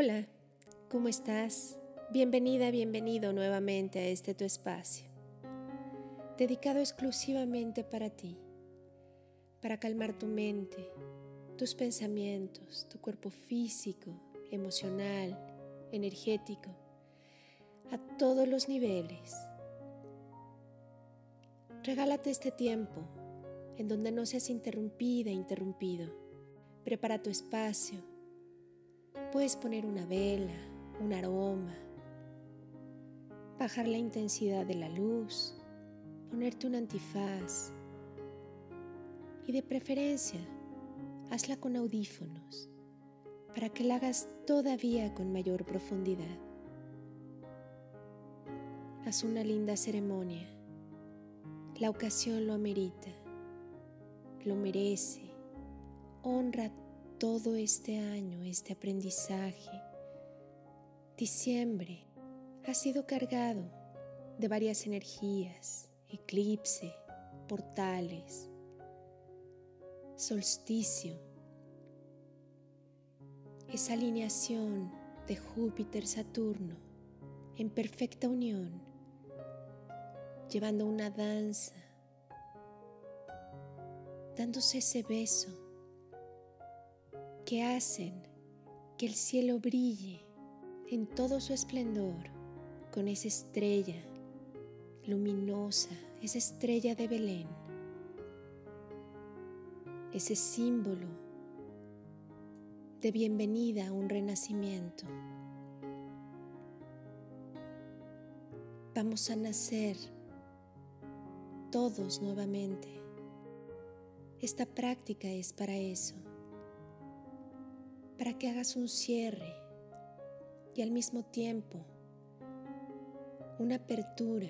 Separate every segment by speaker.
Speaker 1: Hola, ¿cómo estás? Bienvenida, bienvenido nuevamente a este tu espacio, dedicado exclusivamente para ti, para calmar tu mente, tus pensamientos, tu cuerpo físico, emocional, energético, a todos los niveles. Regálate este tiempo en donde no seas interrumpida, interrumpido. Prepara tu espacio Puedes poner una vela, un aroma, bajar la intensidad de la luz, ponerte un antifaz y de preferencia hazla con audífonos para que la hagas todavía con mayor profundidad. Haz una linda ceremonia. La ocasión lo amerita, lo merece. Honra todo este año, este aprendizaje. Diciembre ha sido cargado de varias energías, eclipse, portales, solsticio, esa alineación de Júpiter-Saturno en perfecta unión, llevando una danza, dándose ese beso que hacen que el cielo brille en todo su esplendor con esa estrella luminosa, esa estrella de Belén, ese símbolo de bienvenida a un renacimiento. Vamos a nacer todos nuevamente. Esta práctica es para eso para que hagas un cierre y al mismo tiempo una apertura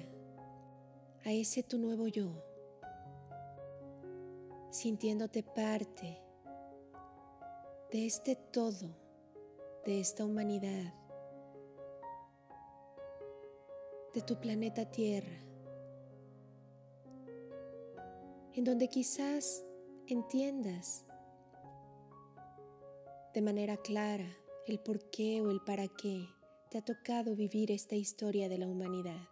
Speaker 1: a ese tu nuevo yo, sintiéndote parte de este todo, de esta humanidad, de tu planeta Tierra, en donde quizás entiendas de manera clara el por qué o el para qué te ha tocado vivir esta historia de la humanidad.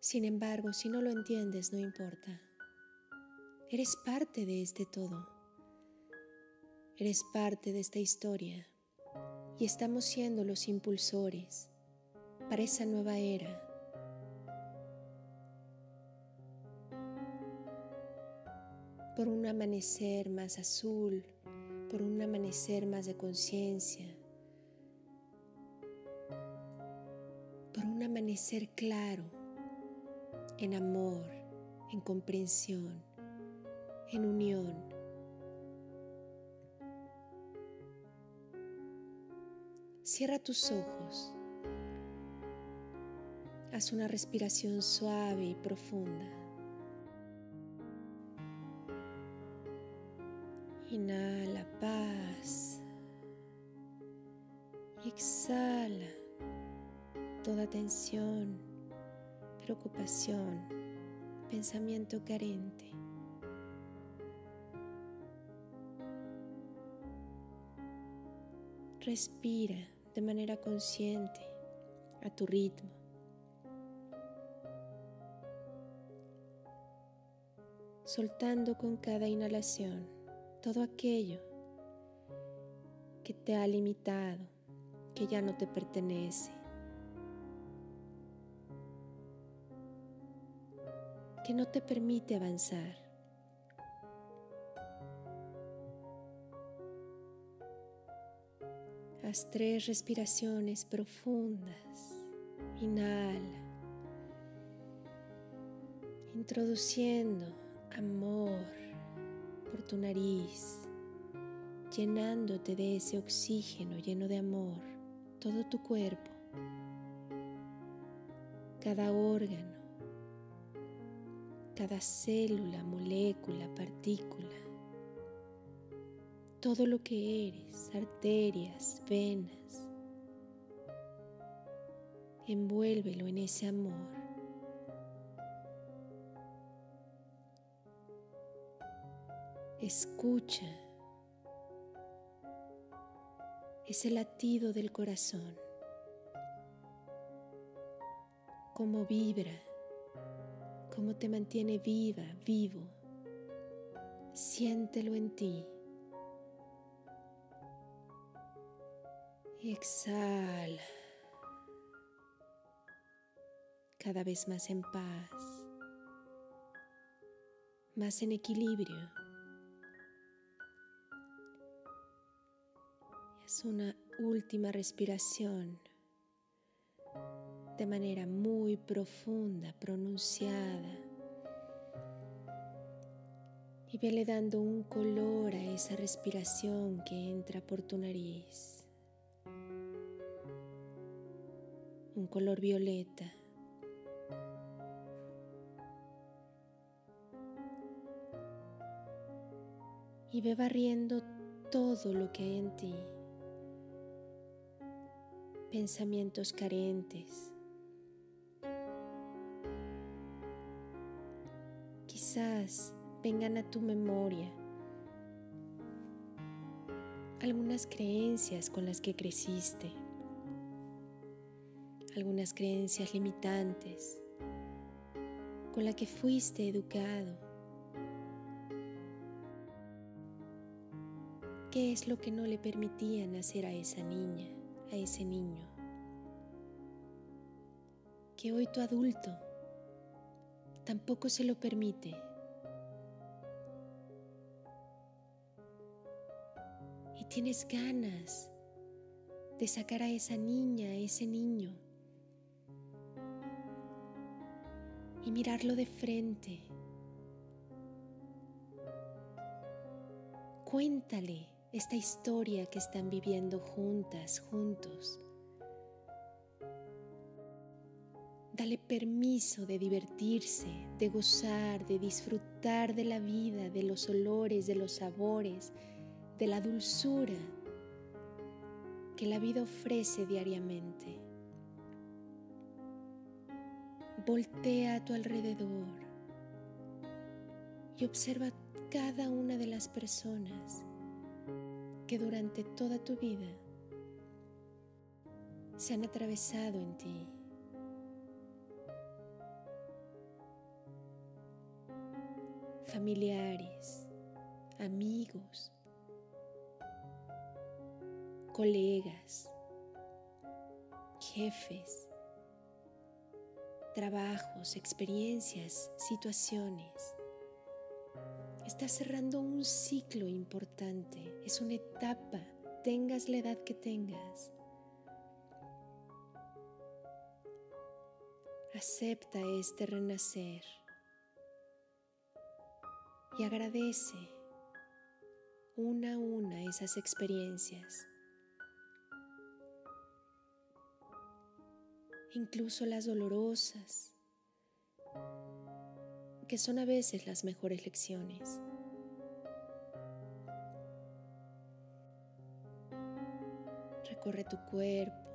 Speaker 1: Sin embargo, si no lo entiendes, no importa. Eres parte de este todo. Eres parte de esta historia y estamos siendo los impulsores para esa nueva era por un amanecer más azul, por un amanecer más de conciencia, por un amanecer claro, en amor, en comprensión, en unión. Cierra tus ojos. Haz una respiración suave y profunda. Inhala paz y exhala toda tensión, preocupación, pensamiento carente. Respira de manera consciente a tu ritmo. soltando con cada inhalación todo aquello que te ha limitado, que ya no te pertenece, que no te permite avanzar. Haz tres respiraciones profundas. Inhala, introduciendo amor tu nariz, llenándote de ese oxígeno lleno de amor, todo tu cuerpo, cada órgano, cada célula, molécula, partícula, todo lo que eres, arterias, venas, envuélvelo en ese amor. Escucha ese latido del corazón, cómo vibra, cómo te mantiene viva, vivo. Siéntelo en ti. Y exhala. Cada vez más en paz, más en equilibrio. Una última respiración de manera muy profunda, pronunciada. Y vele dando un color a esa respiración que entra por tu nariz. Un color violeta. Y ve barriendo todo lo que hay en ti. Pensamientos carentes, quizás vengan a tu memoria algunas creencias con las que creciste, algunas creencias limitantes con las que fuiste educado. ¿Qué es lo que no le permitían hacer a esa niña, a ese niño? Que hoy tu adulto tampoco se lo permite. tienes ganas de sacar a esa niña, a ese niño y mirarlo de frente. Cuéntale esta historia que están viviendo juntas, juntos. Dale permiso de divertirse, de gozar, de disfrutar de la vida, de los olores, de los sabores, de la dulzura que la vida ofrece diariamente. Voltea a tu alrededor y observa cada una de las personas que durante toda tu vida se han atravesado en ti. Familiares, amigos, colegas, jefes, trabajos, experiencias, situaciones. Estás cerrando un ciclo importante, es una etapa, tengas la edad que tengas. Acepta este renacer y agradece una a una esas experiencias. incluso las dolorosas, que son a veces las mejores lecciones. Recorre tu cuerpo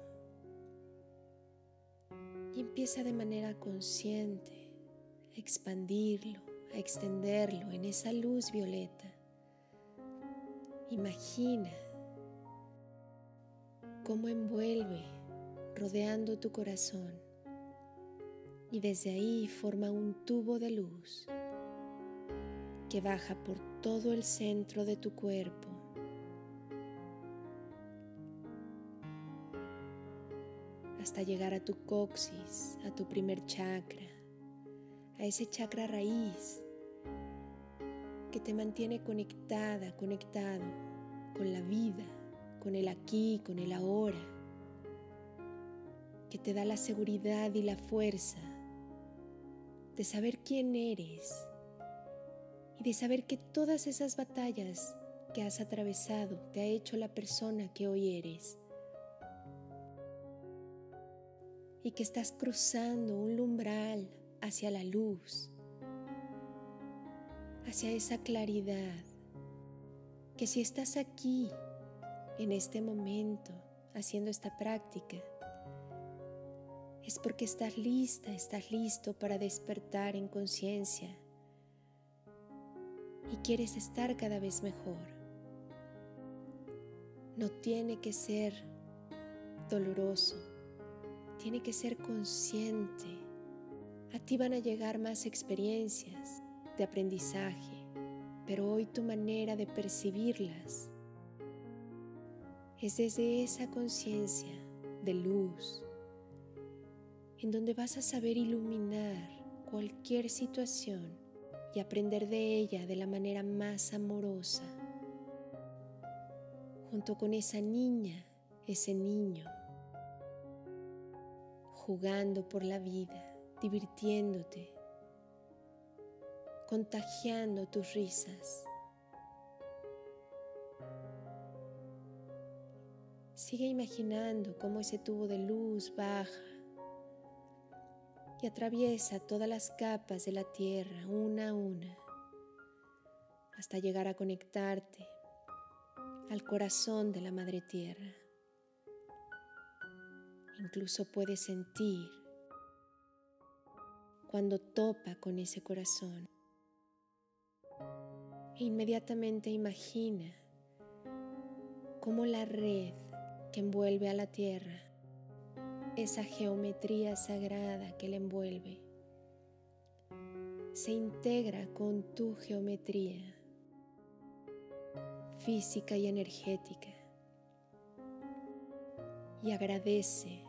Speaker 1: y empieza de manera consciente a expandirlo, a extenderlo en esa luz violeta. Imagina cómo envuelve rodeando tu corazón y desde ahí forma un tubo de luz que baja por todo el centro de tu cuerpo. hasta llegar a tu coxis, a tu primer chakra, a ese chakra raíz que te mantiene conectada, conectado con la vida, con el aquí, con el ahora que te da la seguridad y la fuerza de saber quién eres y de saber que todas esas batallas que has atravesado te ha hecho la persona que hoy eres. Y que estás cruzando un umbral hacia la luz, hacia esa claridad, que si estás aquí en este momento haciendo esta práctica, es porque estás lista, estás listo para despertar en conciencia y quieres estar cada vez mejor. no tiene que ser doloroso, tiene que ser consciente. A ti van a llegar más experiencias de aprendizaje, pero hoy tu manera de percibirlas es desde esa conciencia de luz, en donde vas a saber iluminar cualquier situación y aprender de ella de la manera más amorosa, junto con esa niña, ese niño, jugando por la vida, divirtiéndote, contagiando tus risas. Sigue imaginando cómo ese tubo de luz baja y atraviesa todas las capas de la tierra una a una hasta llegar a conectarte al corazón de la Madre Tierra. Incluso puedes sentir cuando topa con ese corazón. E inmediatamente imagina cómo la red que envuelve a la tierra, esa geometría sagrada que la envuelve, se integra con tu geometría física y energética y agradece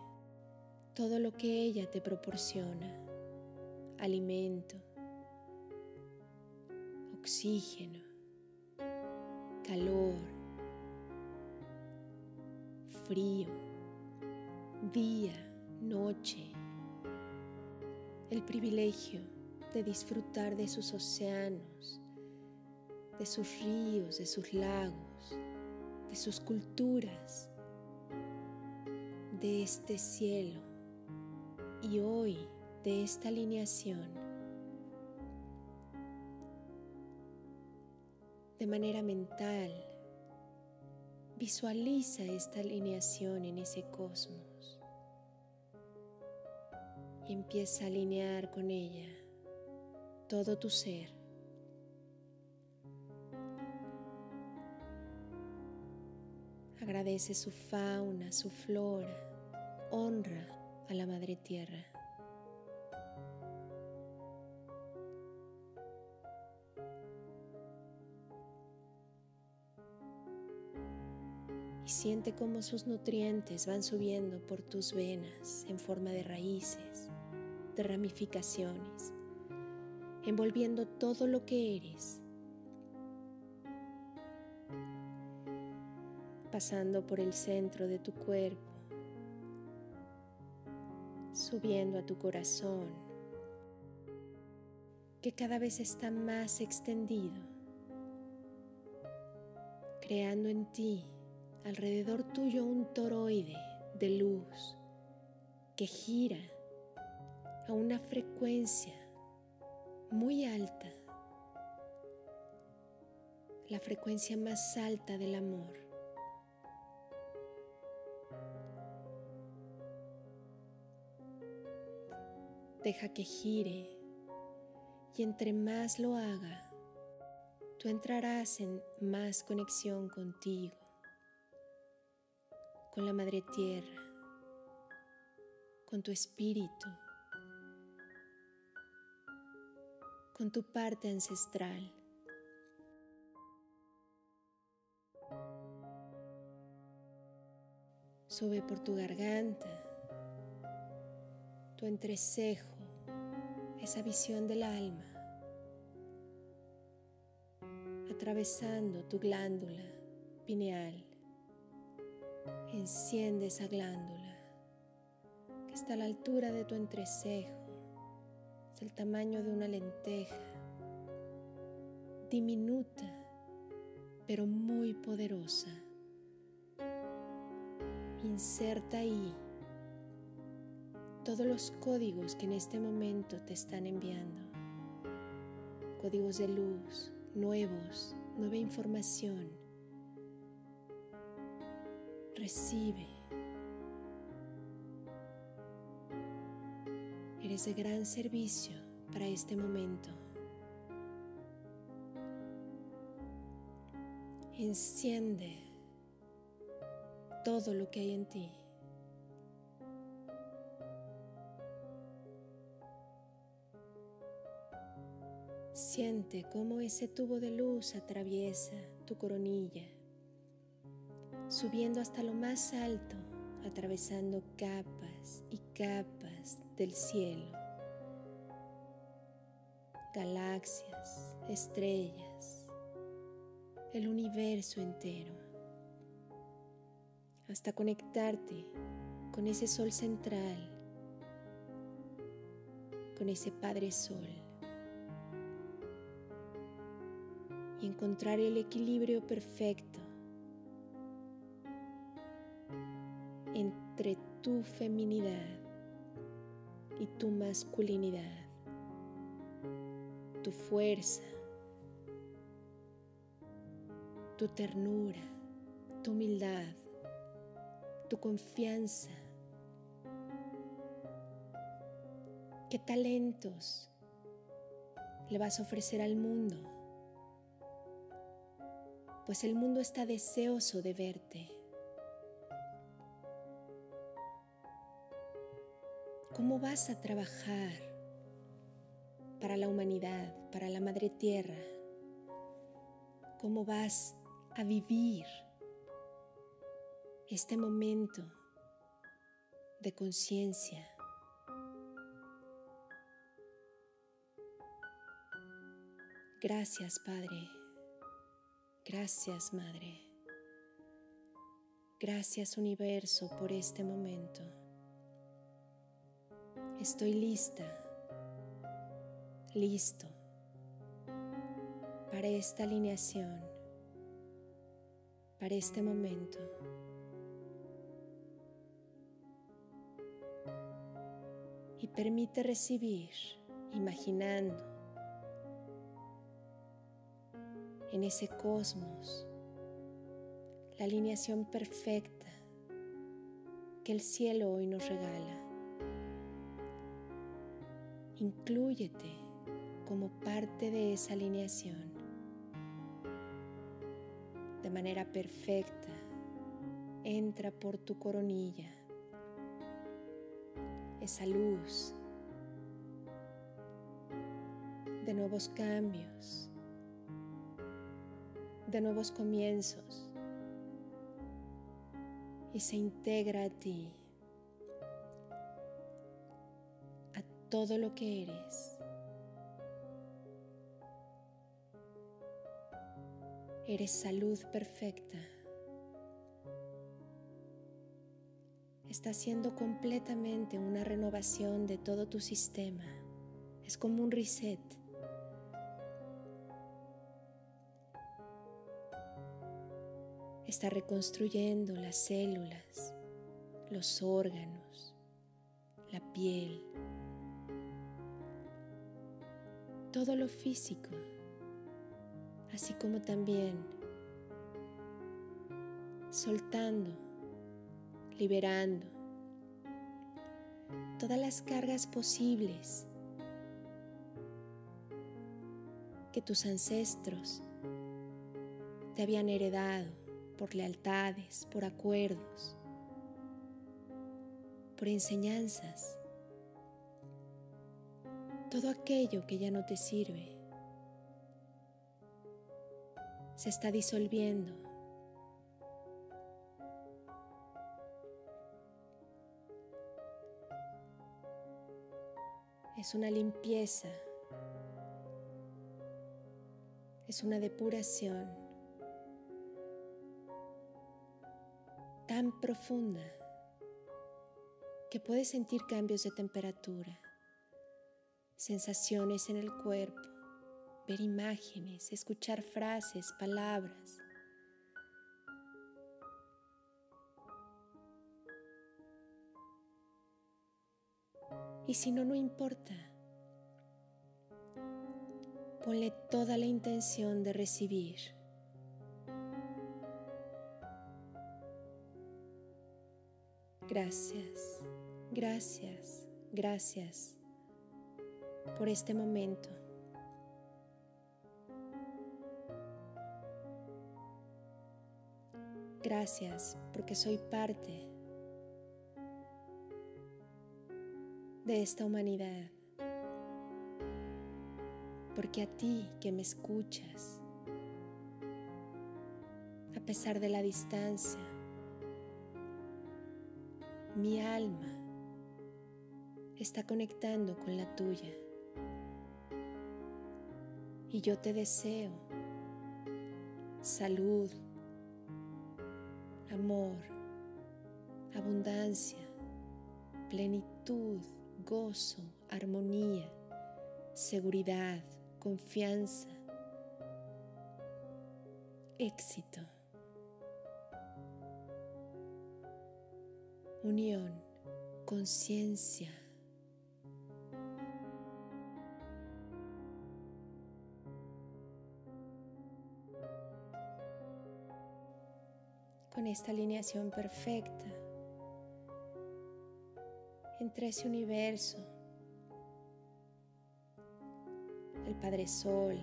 Speaker 1: todo lo que ella te proporciona, alimento, oxígeno, calor, frío, día, noche, el privilegio de disfrutar de sus océanos, de sus ríos, de sus lagos, de sus culturas, de este cielo. Y hoy de esta alineación de manera mental Visualiza esta alineación en ese cosmos empieza a alinear con ella todo tu ser. Agradece su fauna, su flora, honra a la Madre Tierra. Siente cómo sus nutrientes van subiendo por tus venas en forma de raíces, de ramificaciones, envolviendo todo lo que eres, pasando por el centro de tu cuerpo, subiendo a tu corazón, que cada vez está más extendido, creando en ti alrededor tuyo un toroide de luz que gira a una frecuencia muy alta, la frecuencia más alta del amor. Deja que gire y entre más lo haga, tú entrarás en más conexión contigo con la Madre Tierra, con tu espíritu, con tu parte ancestral. Sube por tu garganta, tu entrecejo, esa visión del alma, atravesando tu glándula pineal Enciende esa glándula que está a la altura de tu entrecejo. Es el tamaño de una lenteja. Diminuta, pero muy poderosa. Inserta ahí todos los códigos que en este momento te están enviando. Códigos de luz, nuevos, nueva información recibe. Eres de gran servicio para este momento. Enciende todo lo que hay en ti. Siente cómo ese tubo de luz atraviesa tu coronilla, subiendo hasta lo más alto, atravesando capas y capas del cielo, galaxias, estrellas, el universo entero, hasta conectarte con ese sol central, con ese Padre Sol. y encontrar el equilibrio perfecto entre tu feminidad y tu masculinidad, tu fuerza, tu ternura, tu humildad, tu confianza. ¿Qué talentos le vas a ofrecer al mundo? pues el mundo está deseoso de verte. ¿Cómo vas a trabajar para la humanidad, para la Madre Tierra? ¿Cómo vas a vivir este momento de conciencia? Gracias, Padre. Gracias, Madre. Gracias, universo, por este momento. Estoy lista, listo para esta alineación, para este momento. Y permite recibir, imaginando en ese cosmos, la alineación perfecta que el cielo hoy nos regala. Inclúyete como parte de esa alineación de manera perfecta. Entra por tu coronilla esa luz de nuevos cambios, de nuevos comienzos y se integra a ti, todo lo que eres. Eres salud perfecta. Está haciendo completamente una renovación de todo tu sistema. Es como un reset. está reconstruyendo las células, los órganos, la piel, todo lo físico, así como también soltando, liberando todas las cargas posibles que tus ancestros te habían heredado por lealtades, por acuerdos, por enseñanzas, todo aquello que ya no te sirve se está disolviendo. Es una limpieza, es una depuración. tan profunda que puedes sentir cambios de temperatura, sensaciones en el cuerpo, ver imágenes, escuchar frases, palabras. Y si no, no importa. Ponle toda la intención de recibir. Gracias, gracias, gracias por este momento. Gracias porque soy parte de esta humanidad. Porque a ti que me escuchas, a pesar de la distancia, mi alma está conectando con la tuya. Y yo te deseo salud, amor, abundancia, plenitud, gozo, armonía, seguridad, confianza, éxito, unión, conciencia. Con esta alineación perfecta entre ese universo, el Padre Sol,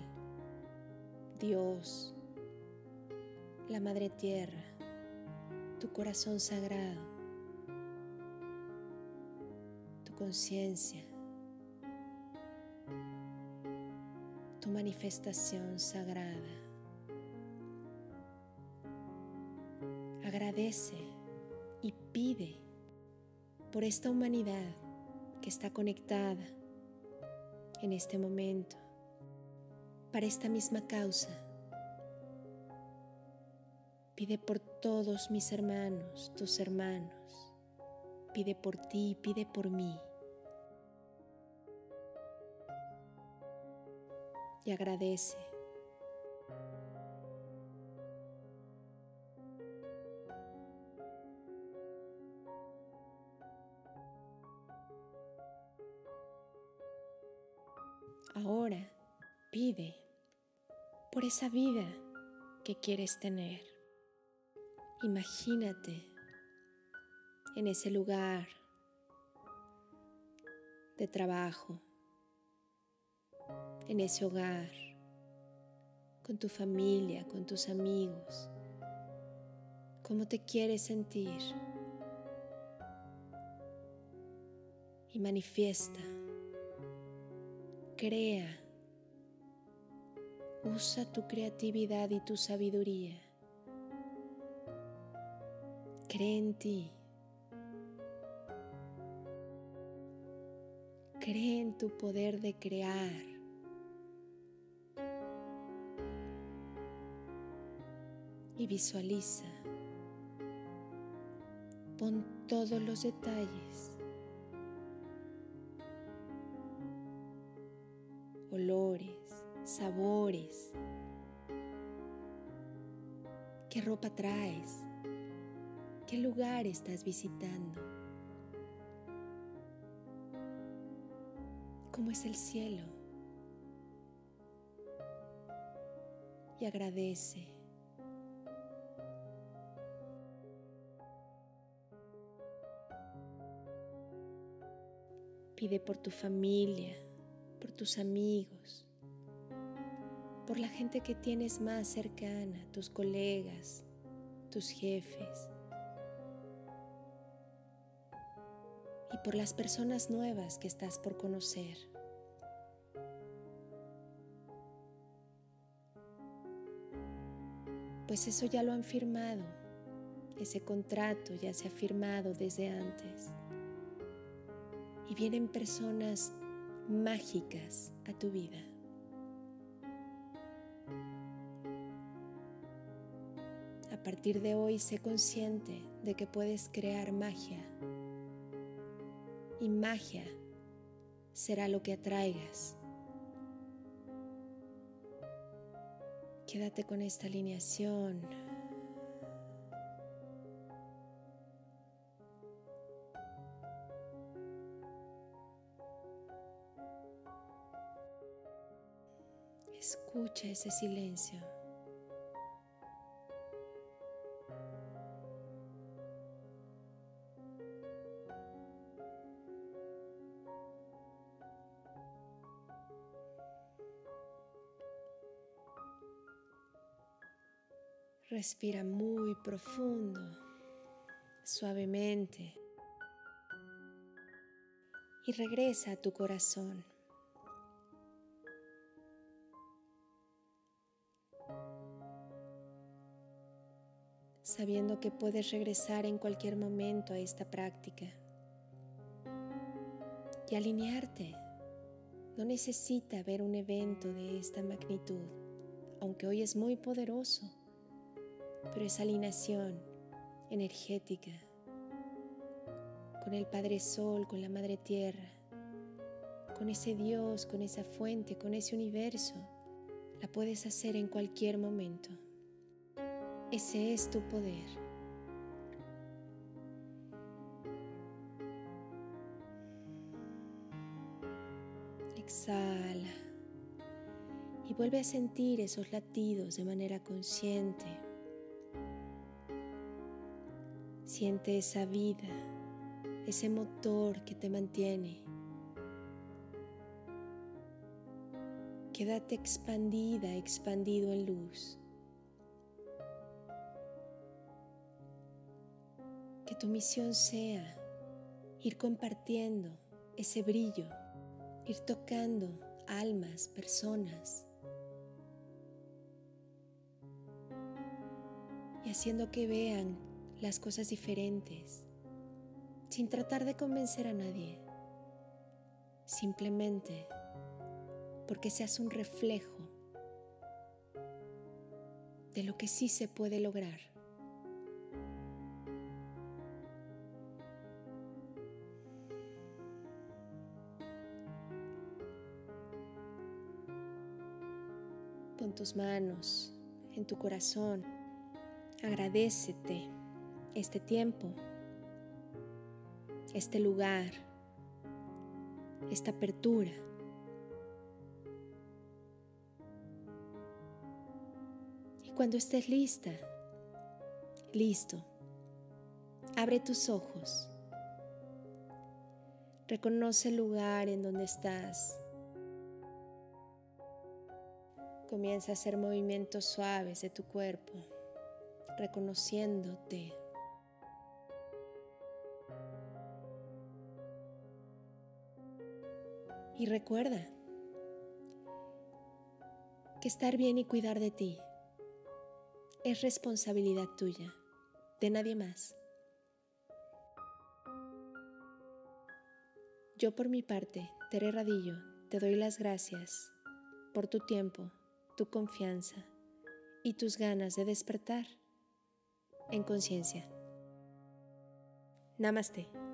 Speaker 1: Dios, la Madre Tierra, tu corazón sagrado, tu conciencia, tu manifestación sagrada. Agradece y pide por esta humanidad que está conectada en este momento para esta misma causa. Pide por todos mis hermanos, tus hermanos. Pide por ti, pide por mí. Y agradece por esa vida que quieres tener. Imagínate en ese lugar de trabajo, en ese hogar, con tu familia, con tus amigos, cómo te quieres sentir y manifiesta Crea. Usa tu creatividad y tu sabiduría. Cree en ti. Cree en tu poder de crear. Y visualiza. Pon todos los detalles olores, sabores. ¿Qué ropa traes? ¿Qué lugar estás visitando? ¿Cómo es el cielo? Y agradece. Pide por tu familia, por tus amigos, por la gente que tienes más cercana, tus colegas, tus jefes, y por las personas nuevas que estás por conocer. Pues eso ya lo han firmado, ese contrato ya se ha firmado desde antes. Y vienen personas mágicas a tu vida. A partir de hoy sé consciente de que puedes crear magia y magia será lo que atraigas. Quédate con esta alineación. Escucha ese silencio. Respira muy profundo, suavemente. Y regresa a tu corazón. sabiendo que puedes regresar en cualquier momento a esta práctica y alinearte. No necesita ver un evento de esta magnitud, aunque hoy es muy poderoso, pero esa alineación energética con el Padre Sol, con la Madre Tierra, con ese Dios, con esa fuente, con ese universo, la puedes hacer en cualquier momento. Ese es tu poder. Exhala y vuelve a sentir esos latidos de manera consciente. Siente esa vida, ese motor que te mantiene. Quédate expandida, expandido en luz. Que tu misión sea ir compartiendo ese brillo, ir tocando almas, personas y haciendo que vean las cosas diferentes, sin tratar de convencer a nadie, simplemente porque seas un reflejo de lo que sí se puede lograr. Pon tus manos en tu corazón. Agradecete este tiempo, este lugar, esta apertura. Y cuando estés lista, listo, abre tus ojos. Reconoce el lugar en donde estás Comienza a hacer movimientos suaves de tu cuerpo, reconociéndote. Y recuerda que estar bien y cuidar de ti es responsabilidad tuya, de nadie más. Yo por mi parte, Tere Radillo, te doy las gracias por tu tiempo tu confianza y tus ganas de despertar en conciencia. Namaste.